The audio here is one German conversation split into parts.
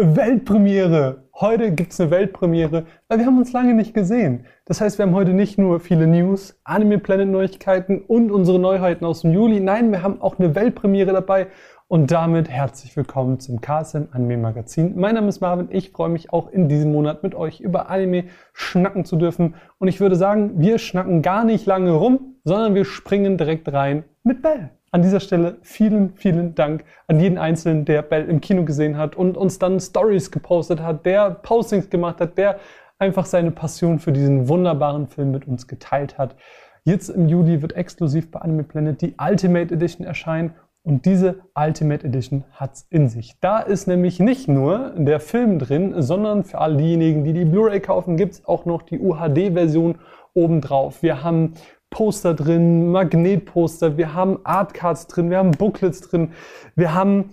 Weltpremiere. Heute gibt es eine Weltpremiere, weil wir haben uns lange nicht gesehen. Das heißt, wir haben heute nicht nur viele News, Anime Planet Neuigkeiten und unsere Neuheiten aus dem Juli. Nein, wir haben auch eine Weltpremiere dabei. Und damit herzlich willkommen zum KSM Anime Magazin. Mein Name ist Marvin. Ich freue mich auch in diesem Monat mit euch über Anime schnacken zu dürfen. Und ich würde sagen, wir schnacken gar nicht lange rum, sondern wir springen direkt rein mit Bell. An dieser Stelle vielen, vielen Dank an jeden Einzelnen, der Bell im Kino gesehen hat und uns dann Stories gepostet hat, der Postings gemacht hat, der einfach seine Passion für diesen wunderbaren Film mit uns geteilt hat. Jetzt im Juli wird exklusiv bei Anime Planet die Ultimate Edition erscheinen und diese Ultimate Edition hat's in sich. Da ist nämlich nicht nur der Film drin, sondern für all diejenigen, die die Blu-ray kaufen, gibt's auch noch die UHD-Version obendrauf. Wir haben Poster drin, Magnetposter, wir haben Artcards drin, wir haben Booklets drin, wir haben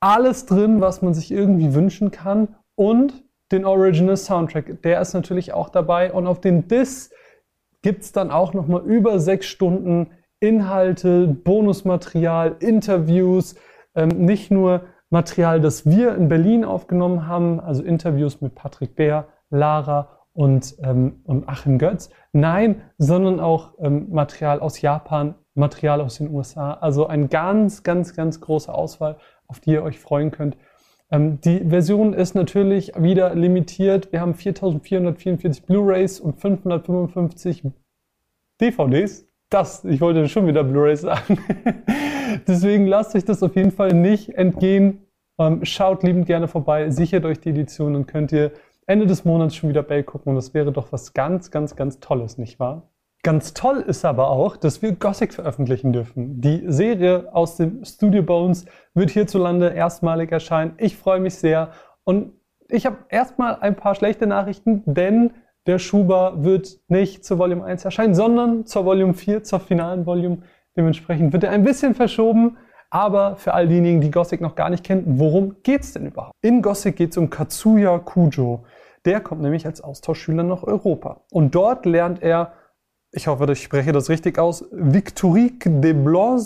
alles drin, was man sich irgendwie wünschen kann und den Original Soundtrack, der ist natürlich auch dabei und auf den Disc gibt es dann auch nochmal über sechs Stunden Inhalte, Bonusmaterial, Interviews, ähm, nicht nur Material, das wir in Berlin aufgenommen haben, also Interviews mit Patrick Bär, Lara und, ähm, und Achim Götz. Nein, sondern auch ähm, Material aus Japan, Material aus den USA. Also eine ganz, ganz, ganz große Auswahl, auf die ihr euch freuen könnt. Ähm, die Version ist natürlich wieder limitiert. Wir haben 4444 Blu-rays und 555 DVDs. Das, ich wollte schon wieder Blu-rays sagen. Deswegen lasst euch das auf jeden Fall nicht entgehen. Ähm, schaut liebend gerne vorbei, sichert euch die Edition und könnt ihr Ende des Monats schon wieder Bell gucken und das wäre doch was ganz, ganz, ganz Tolles, nicht wahr? Ganz toll ist aber auch, dass wir Gothic veröffentlichen dürfen. Die Serie aus dem Studio Bones wird hierzulande erstmalig erscheinen. Ich freue mich sehr und ich habe erstmal ein paar schlechte Nachrichten, denn der Schuber wird nicht zur Volume 1 erscheinen, sondern zur Volume 4, zur finalen Volume. Dementsprechend wird er ein bisschen verschoben. Aber für all diejenigen, die Gothic noch gar nicht kennen, worum geht's denn überhaupt? In Gothic geht's um Katsuya Kujo. Der kommt nämlich als Austauschschüler nach Europa. Und dort lernt er, ich hoffe, ich spreche das richtig aus, Victorique de Blanc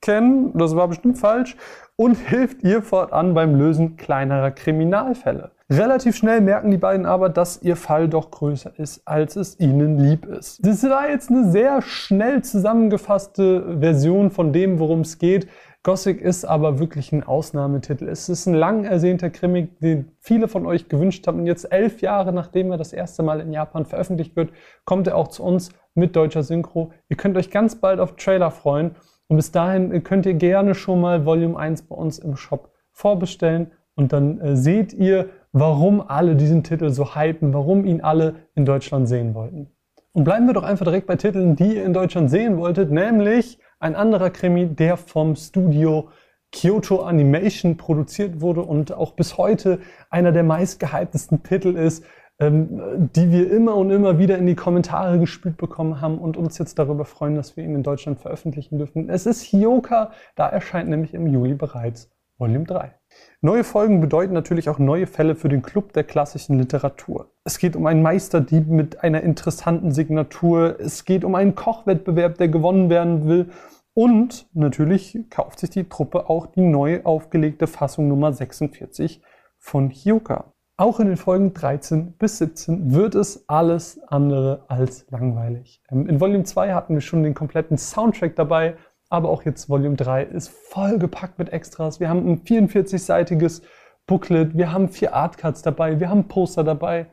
kennen, das war bestimmt falsch, und hilft ihr fortan beim Lösen kleinerer Kriminalfälle. Relativ schnell merken die beiden aber, dass ihr Fall doch größer ist, als es ihnen lieb ist. Das war jetzt eine sehr schnell zusammengefasste Version von dem, worum es geht. Gothic ist aber wirklich ein Ausnahmetitel. Es ist ein lang ersehnter Krimi, den viele von euch gewünscht haben. Und jetzt elf Jahre nachdem er das erste Mal in Japan veröffentlicht wird, kommt er auch zu uns mit deutscher Synchro. Ihr könnt euch ganz bald auf Trailer freuen. Und bis dahin könnt ihr gerne schon mal Volume 1 bei uns im Shop vorbestellen. Und dann äh, seht ihr, warum alle diesen Titel so hypen, warum ihn alle in Deutschland sehen wollten. Und bleiben wir doch einfach direkt bei Titeln, die ihr in Deutschland sehen wolltet, nämlich ein anderer Krimi, der vom Studio Kyoto Animation produziert wurde und auch bis heute einer der meistgehyptesten Titel ist, ähm, die wir immer und immer wieder in die Kommentare gespielt bekommen haben und uns jetzt darüber freuen, dass wir ihn in Deutschland veröffentlichen dürfen. Es ist Hioka, da erscheint nämlich im Juli bereits Volume 3. Neue Folgen bedeuten natürlich auch neue Fälle für den Club der klassischen Literatur. Es geht um einen Meisterdieb mit einer interessanten Signatur. Es geht um einen Kochwettbewerb, der gewonnen werden will. Und natürlich kauft sich die Truppe auch die neu aufgelegte Fassung Nummer 46 von Hyoka. Auch in den Folgen 13 bis 17 wird es alles andere als langweilig. Ähm, in Volume 2 hatten wir schon den kompletten Soundtrack dabei, aber auch jetzt Volume 3 ist vollgepackt mit Extras. Wir haben ein 44-seitiges Booklet, wir haben vier Artcards dabei, wir haben Poster dabei.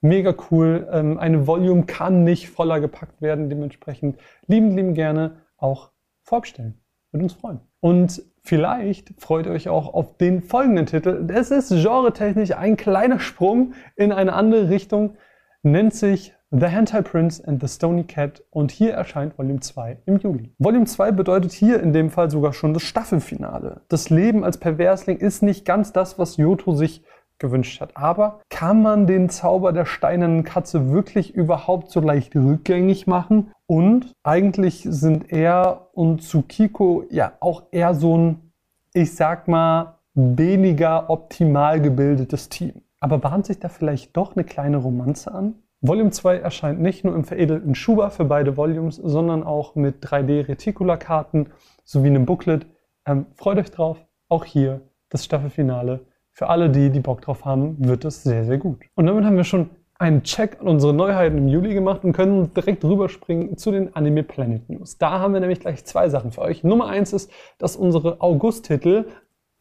Mega cool. Ähm, eine Volume kann nicht voller gepackt werden. Dementsprechend lieben, lieben gerne auch vorbestellen. Würde uns freuen. Und vielleicht freut ihr euch auch auf den folgenden Titel. Es ist genretechnisch ein kleiner Sprung in eine andere Richtung. Nennt sich The Hentai Prince and the Stony Cat und hier erscheint Volume 2 im Juli. Volume 2 bedeutet hier in dem Fall sogar schon das Staffelfinale. Das Leben als Perversling ist nicht ganz das, was Yoto sich gewünscht hat. Aber kann man den Zauber der steinernen Katze wirklich überhaupt so leicht rückgängig machen? Und eigentlich sind er und Tsukiko ja auch eher so ein, ich sag mal, weniger optimal gebildetes Team. Aber bahnt sich da vielleicht doch eine kleine Romanze an? Volume 2 erscheint nicht nur im veredelten Schuber für beide Volumes, sondern auch mit 3D-Reticula-Karten sowie einem Booklet. Ähm, freut euch drauf, auch hier das Staffelfinale für alle, die, die Bock drauf haben, wird es sehr, sehr gut. Und damit haben wir schon einen Check an unsere Neuheiten im Juli gemacht und können direkt rüberspringen zu den Anime Planet News. Da haben wir nämlich gleich zwei Sachen für euch. Nummer eins ist, dass unsere August-Titel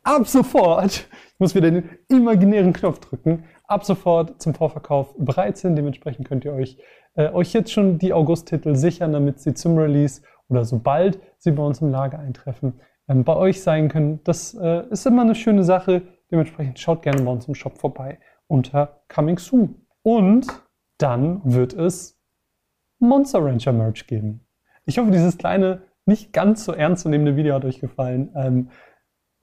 ab sofort, ich muss wieder den imaginären Knopf drücken, ab sofort zum Vorverkauf bereit sind. Dementsprechend könnt ihr euch, äh, euch jetzt schon die August-Titel sichern, damit sie zum Release oder sobald sie bei uns im Lager eintreffen, ähm, bei euch sein können. Das äh, ist immer eine schöne Sache. Dementsprechend schaut gerne bei uns im Shop vorbei unter Coming Soon. Und dann wird es Monster Rancher Merch geben. Ich hoffe, dieses kleine, nicht ganz so ernst zu nehmende Video hat euch gefallen. Ähm,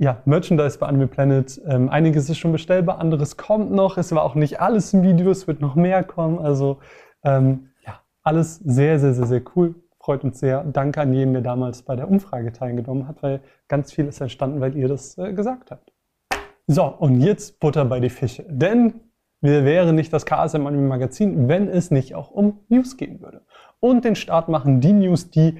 ja, Merchandise bei Anime Planet. Ähm, einiges ist schon bestellbar, anderes kommt noch. Es war auch nicht alles im Video, es wird noch mehr kommen. Also ähm, ja, alles sehr, sehr, sehr, sehr cool. Freut uns sehr. Danke an jeden, der damals bei der Umfrage teilgenommen hat, weil ganz viel ist entstanden, weil ihr das äh, gesagt habt. So, und jetzt Butter bei die Fische. Denn wir wären nicht das KSM Anime Magazin, wenn es nicht auch um News gehen würde. Und den Start machen die News, die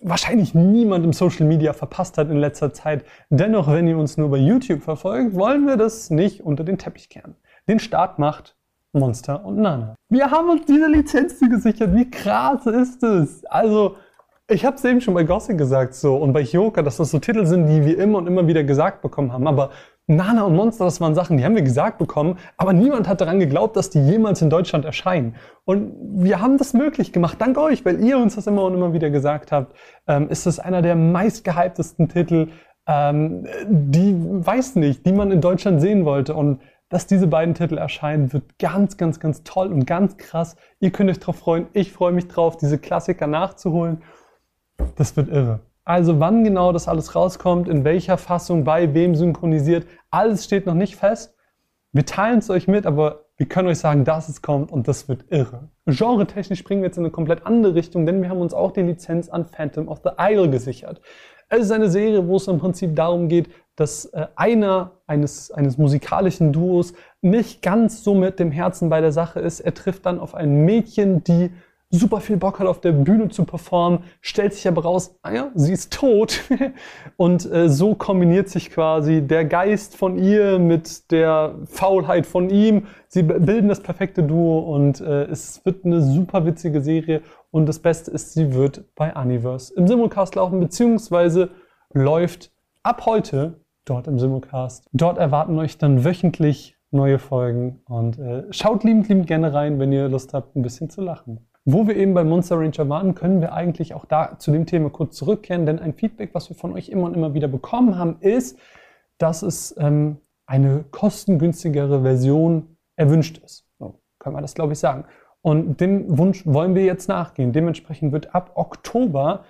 wahrscheinlich niemand im Social Media verpasst hat in letzter Zeit. Dennoch, wenn ihr uns nur bei YouTube verfolgt, wollen wir das nicht unter den Teppich kehren. Den Start macht Monster und Nana. Wir haben uns diese Lizenz gesichert. Wie krass ist es? Also, ich habe es eben schon bei Gossip gesagt so und bei Hyoka, dass das so Titel sind, die wir immer und immer wieder gesagt bekommen haben. Aber Nana und Monster, das waren Sachen, die haben wir gesagt bekommen, aber niemand hat daran geglaubt, dass die jemals in Deutschland erscheinen. Und wir haben das möglich gemacht, dank euch, weil ihr uns das immer und immer wieder gesagt habt. Ähm, ist es einer der meistgehyptesten Titel, ähm, die, weiß nicht, die man in Deutschland sehen wollte. Und dass diese beiden Titel erscheinen, wird ganz, ganz, ganz toll und ganz krass. Ihr könnt euch drauf freuen. Ich freue mich drauf, diese Klassiker nachzuholen. Das wird irre. Also wann genau das alles rauskommt, in welcher Fassung, bei wem synchronisiert, alles steht noch nicht fest. Wir teilen es euch mit, aber wir können euch sagen, dass es kommt und das wird irre. Genre-technisch springen wir jetzt in eine komplett andere Richtung, denn wir haben uns auch die Lizenz an Phantom of the Isle gesichert. Es ist eine Serie, wo es im Prinzip darum geht, dass äh, einer eines, eines musikalischen Duos nicht ganz so mit dem Herzen bei der Sache ist. Er trifft dann auf ein Mädchen, die super viel Bock hat, auf der Bühne zu performen, stellt sich aber raus, ah ja, sie ist tot. und äh, so kombiniert sich quasi der Geist von ihr mit der Faulheit von ihm. Sie bilden das perfekte Duo und äh, es wird eine super witzige Serie. Und das Beste ist, sie wird bei Universe im Simulcast laufen, beziehungsweise läuft ab heute dort im Simulcast. Dort erwarten euch dann wöchentlich neue Folgen und äh, schaut liebend, liebend gerne rein, wenn ihr Lust habt, ein bisschen zu lachen. Wo wir eben bei Monster Ranger waren, können wir eigentlich auch da zu dem Thema kurz zurückkehren, denn ein Feedback, was wir von euch immer und immer wieder bekommen haben, ist, dass es ähm, eine kostengünstigere Version erwünscht ist. So können wir das, glaube ich, sagen. Und dem Wunsch wollen wir jetzt nachgehen. Dementsprechend wird ab Oktober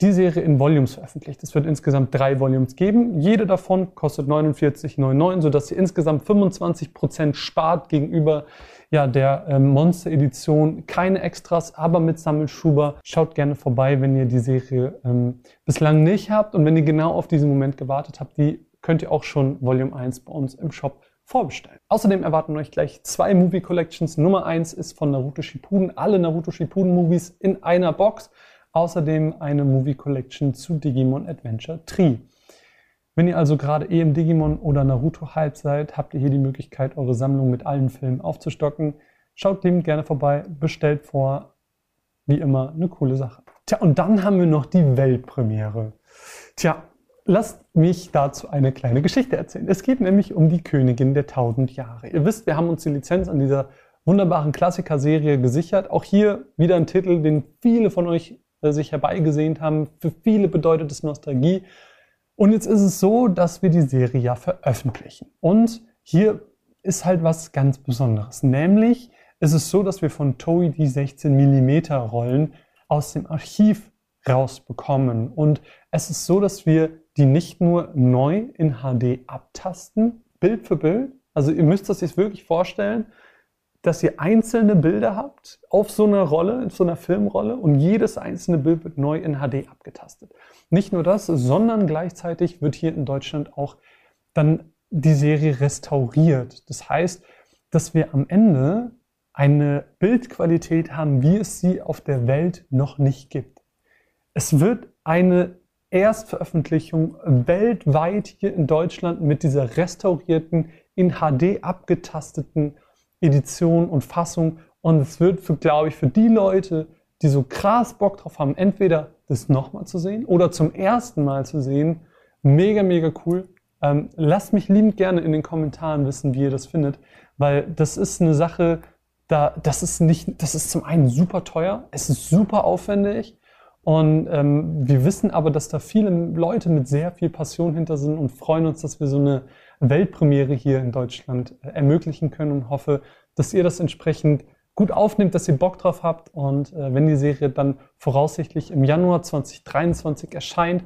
die Serie in Volumes veröffentlicht. Es wird insgesamt drei Volumes geben. Jede davon kostet 49,99, sodass ihr insgesamt 25% spart gegenüber ja, der ähm, Monster-Edition. Keine Extras, aber mit Sammelschuber. Schaut gerne vorbei, wenn ihr die Serie ähm, bislang nicht habt. Und wenn ihr genau auf diesen Moment gewartet habt, die könnt ihr auch schon Volume 1 bei uns im Shop vorbestellen. Außerdem erwarten euch gleich zwei Movie Collections. Nummer 1 ist von Naruto Shippuden. Alle Naruto Shippuden Movies in einer Box. Außerdem eine Movie Collection zu Digimon Adventure Tree. Wenn ihr also gerade eh im Digimon oder Naruto Hype seid, habt ihr hier die Möglichkeit, eure Sammlung mit allen Filmen aufzustocken. Schaut liebend gerne vorbei, bestellt vor. Wie immer eine coole Sache. Tja, und dann haben wir noch die Weltpremiere. Tja, lasst mich dazu eine kleine Geschichte erzählen. Es geht nämlich um die Königin der tausend Jahre. Ihr wisst, wir haben uns die Lizenz an dieser wunderbaren Klassiker-Serie gesichert. Auch hier wieder ein Titel, den viele von euch äh, sich herbeigesehnt haben. Für viele bedeutet es Nostalgie. Und jetzt ist es so, dass wir die Serie ja veröffentlichen. Und hier ist halt was ganz Besonderes. Nämlich ist es so, dass wir von Toei die 16 mm Rollen aus dem Archiv rausbekommen. Und es ist so, dass wir die nicht nur neu in HD abtasten, Bild für Bild. Also ihr müsst das jetzt wirklich vorstellen, dass ihr einzelne Bilder habt auf so einer Rolle, auf so einer Filmrolle und jedes einzelne Bild wird neu in HD abgetastet. Nicht nur das, sondern gleichzeitig wird hier in Deutschland auch dann die Serie restauriert. Das heißt, dass wir am Ende eine Bildqualität haben, wie es sie auf der Welt noch nicht gibt. Es wird eine Erstveröffentlichung weltweit hier in Deutschland mit dieser restaurierten in HD abgetasteten Edition und Fassung. Und es wird, für, glaube ich, für die Leute, die so krass Bock drauf haben, entweder das nochmal zu sehen oder zum ersten Mal zu sehen, mega, mega cool. Ähm, lasst mich liebend gerne in den Kommentaren wissen, wie ihr das findet, weil das ist eine Sache, da, das ist nicht, das ist zum einen super teuer, es ist super aufwendig und ähm, wir wissen aber, dass da viele Leute mit sehr viel Passion hinter sind und freuen uns, dass wir so eine Weltpremiere hier in Deutschland äh, ermöglichen können und hoffe, dass ihr das entsprechend gut aufnimmt, dass ihr Bock drauf habt und äh, wenn die Serie dann voraussichtlich im Januar 2023 erscheint,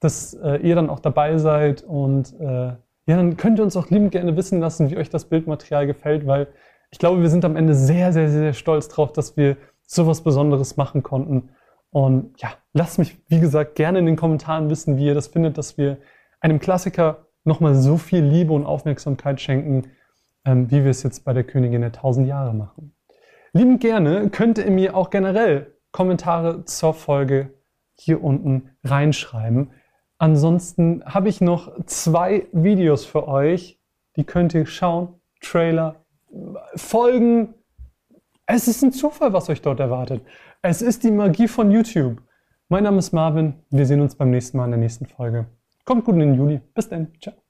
dass äh, ihr dann auch dabei seid und äh, ja, dann könnt ihr uns auch liebend gerne wissen lassen, wie euch das Bildmaterial gefällt, weil ich glaube, wir sind am Ende sehr, sehr, sehr stolz drauf, dass wir sowas Besonderes machen konnten. Und ja, lasst mich, wie gesagt, gerne in den Kommentaren wissen, wie ihr das findet, dass wir einem Klassiker nochmal so viel Liebe und Aufmerksamkeit schenken, ähm, wie wir es jetzt bei der Königin der tausend Jahre machen. Liebend gerne könnt ihr mir auch generell Kommentare zur Folge hier unten reinschreiben. Ansonsten habe ich noch zwei Videos für euch, die könnt ihr schauen. Trailer Folgen. Es ist ein Zufall, was euch dort erwartet. Es ist die Magie von YouTube. Mein Name ist Marvin. Wir sehen uns beim nächsten Mal in der nächsten Folge. Kommt gut in den Juli. Bis dann. Ciao.